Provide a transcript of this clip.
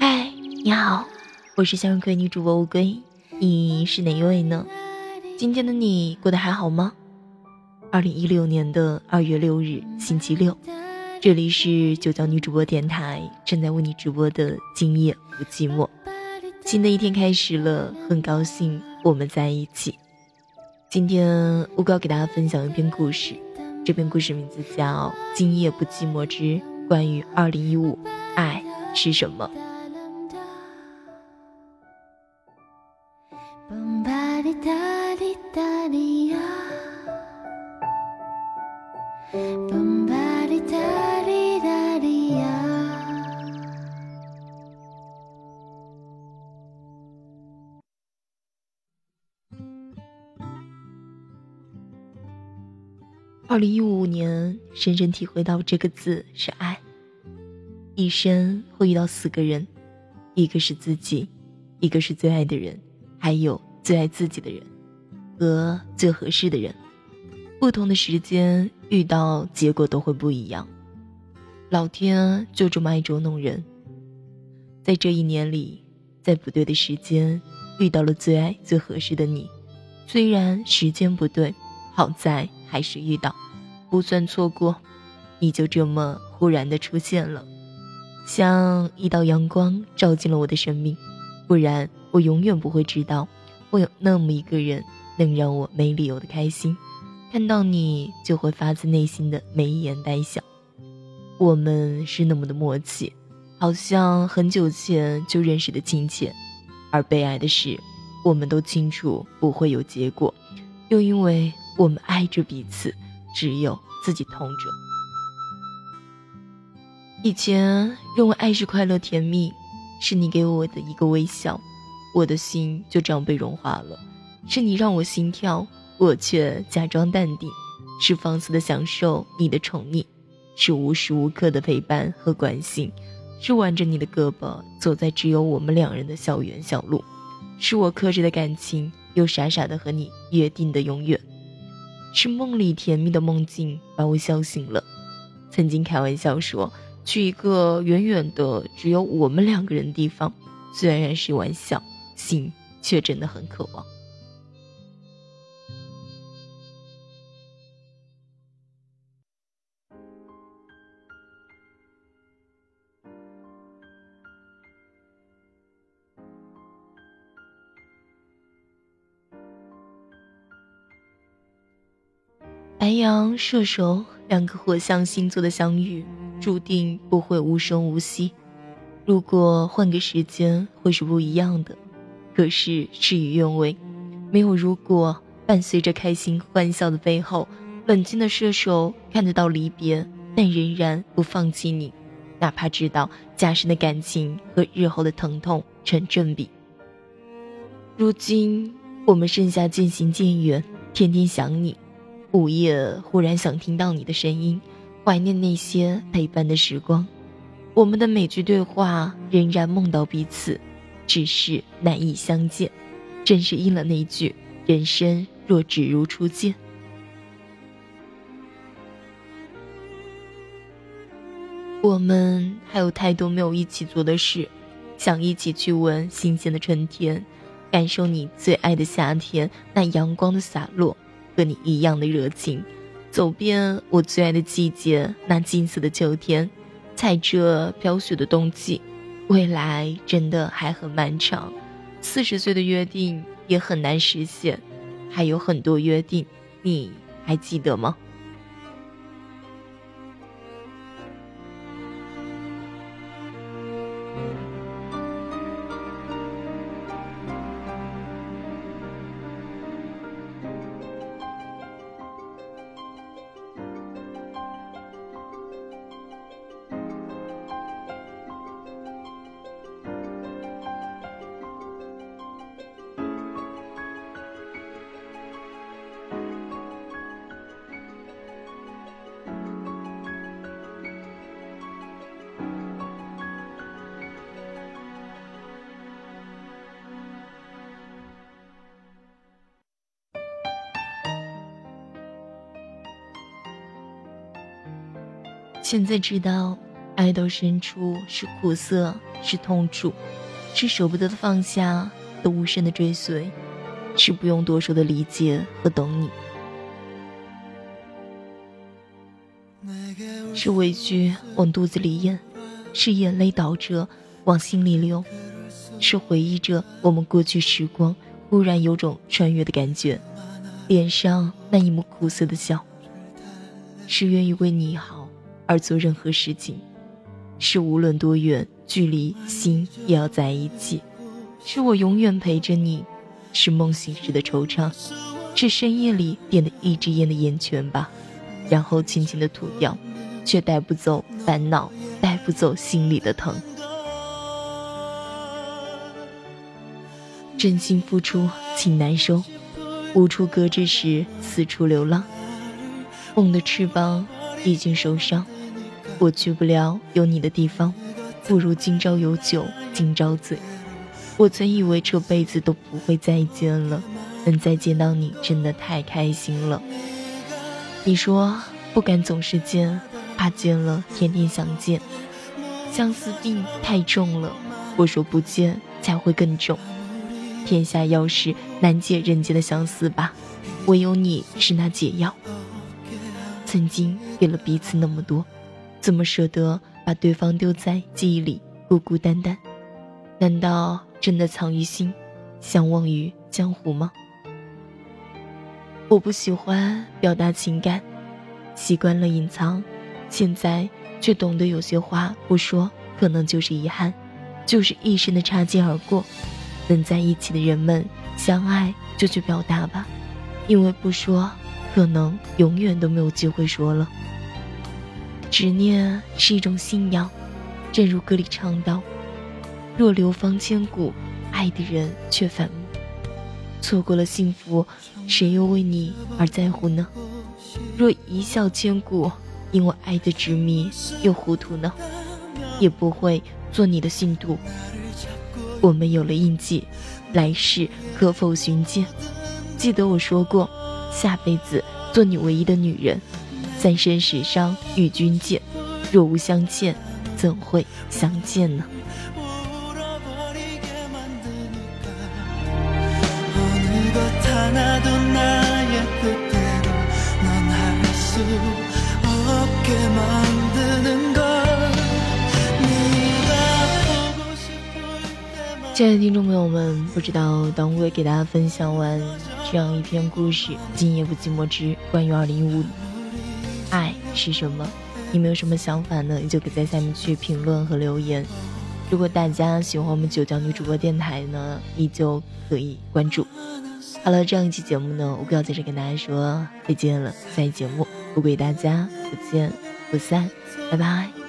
嗨，你好，我是向日葵女主播乌龟，你是哪一位呢？今天的你过得还好吗？二零一六年的二月六日，星期六，这里是九江女主播电台，正在为你直播的今夜不寂寞。新的一天开始了，很高兴我们在一起。今天乌龟要给大家分享一篇故事，这篇故事名字叫《今夜不寂寞之关于二零一五爱是什么》。二零一五年，深深体会到这个字是爱。一生会遇到四个人，一个是自己，一个是最爱的人，还有最爱自己的人，和最合适的人。不同的时间遇到，结果都会不一样。老天就这么爱捉弄人，在这一年里，在不对的时间遇到了最爱最合适的你，虽然时间不对。好在还是遇到，不算错过，你就这么忽然的出现了，像一道阳光照进了我的生命，不然我永远不会知道，会有那么一个人能让我没理由的开心，看到你就会发自内心的眉眼带笑，我们是那么的默契，好像很久前就认识的亲切，而悲哀的是，我们都清楚不会有结果，又因为。我们爱着彼此，只有自己痛着。以前认为爱是快乐甜蜜，是你给我的一个微笑，我的心就这样被融化了。是你让我心跳，我却假装淡定。是放肆的享受你的宠溺，是无时无刻的陪伴和关心，是挽着你的胳膊走在只有我们两人的校园小路，是我克制的感情，又傻傻的和你约定的永远。是梦里甜蜜的梦境把我笑醒了。曾经开玩笑说，去一个远远的只有我们两个人的地方，虽然是玩笑，心却真的很渴望。白羊、射手两个火象星座的相遇，注定不会无声无息。如果换个时间，会是不一样的。可是事与愿违，没有如果。伴随着开心欢笑的背后，冷静的射手看得到离别，但仍然不放弃你，哪怕知道加深的感情和日后的疼痛成正比。如今我们剩下渐行渐远，天天想你。午夜忽然想听到你的声音，怀念那些陪伴的时光。我们的每句对话仍然梦到彼此，只是难以相见。正是应了那句“人生若只如初见”。我们还有太多没有一起做的事，想一起去闻新鲜的春天，感受你最爱的夏天那阳光的洒落。和你一样的热情，走遍我最爱的季节，那金色的秋天，踩着飘雪的冬季，未来真的还很漫长。四十岁的约定也很难实现，还有很多约定，你还记得吗？现在知道，爱到深处是苦涩，是痛楚，是舍不得的放下，的无声的追随，是不用多说的理解和懂你，是委屈往肚子里咽，是眼泪倒着往心里流，是回忆着我们过去时光，忽然有种穿越的感觉，脸上那一抹苦涩的笑，是愿意为你好而做任何事情。是无论多远距离，心也要在一起。是我永远陪着你，是梦醒时的惆怅，是深夜里点的一支烟的烟圈吧，然后轻轻的吐掉，却带不走烦恼，带不走心里的疼。真心付出，情难收，无处搁置时，四处流浪。梦的翅膀已经受伤。我去不了有你的地方，不如今朝有酒今朝醉。我曾以为这辈子都不会再见了，能再见到你真的太开心了。你说不敢总是见，怕见了天天想见，相思病太重了。我说不见才会更重。天下药是难解人间的相思吧，唯有你是那解药。曾经给了彼此那么多。怎么舍得把对方丢在记忆里孤孤单单？难道真的藏于心，相忘于江湖吗？我不喜欢表达情感，习惯了隐藏，现在却懂得有些话不说，可能就是遗憾，就是一生的擦肩而过。能在一起的人们相爱就去表达吧，因为不说，可能永远都没有机会说了。执念是一种信仰，正如歌里唱道：“若流芳千古，爱的人却反目。错过了幸福，谁又为你而在乎呢？若一笑千古，因为爱的执迷又糊涂呢？也不会做你的信徒。我们有了印记，来世可否寻见？记得我说过，下辈子做你唯一的女人。”三生石上与君见，若无相欠，怎会相见呢？亲爱的听众朋友们，不知道当我给大家分享完这样一篇故事《今夜不寂寞之关于二零一五》。爱是什么？你们有什么想法呢？你就可以在下面去评论和留言。如果大家喜欢我们九江女主播电台呢，依旧可以关注。好了，这样一期节目呢，我不要在这跟大家说再见了。下期节目，我给大家不见不散，拜拜。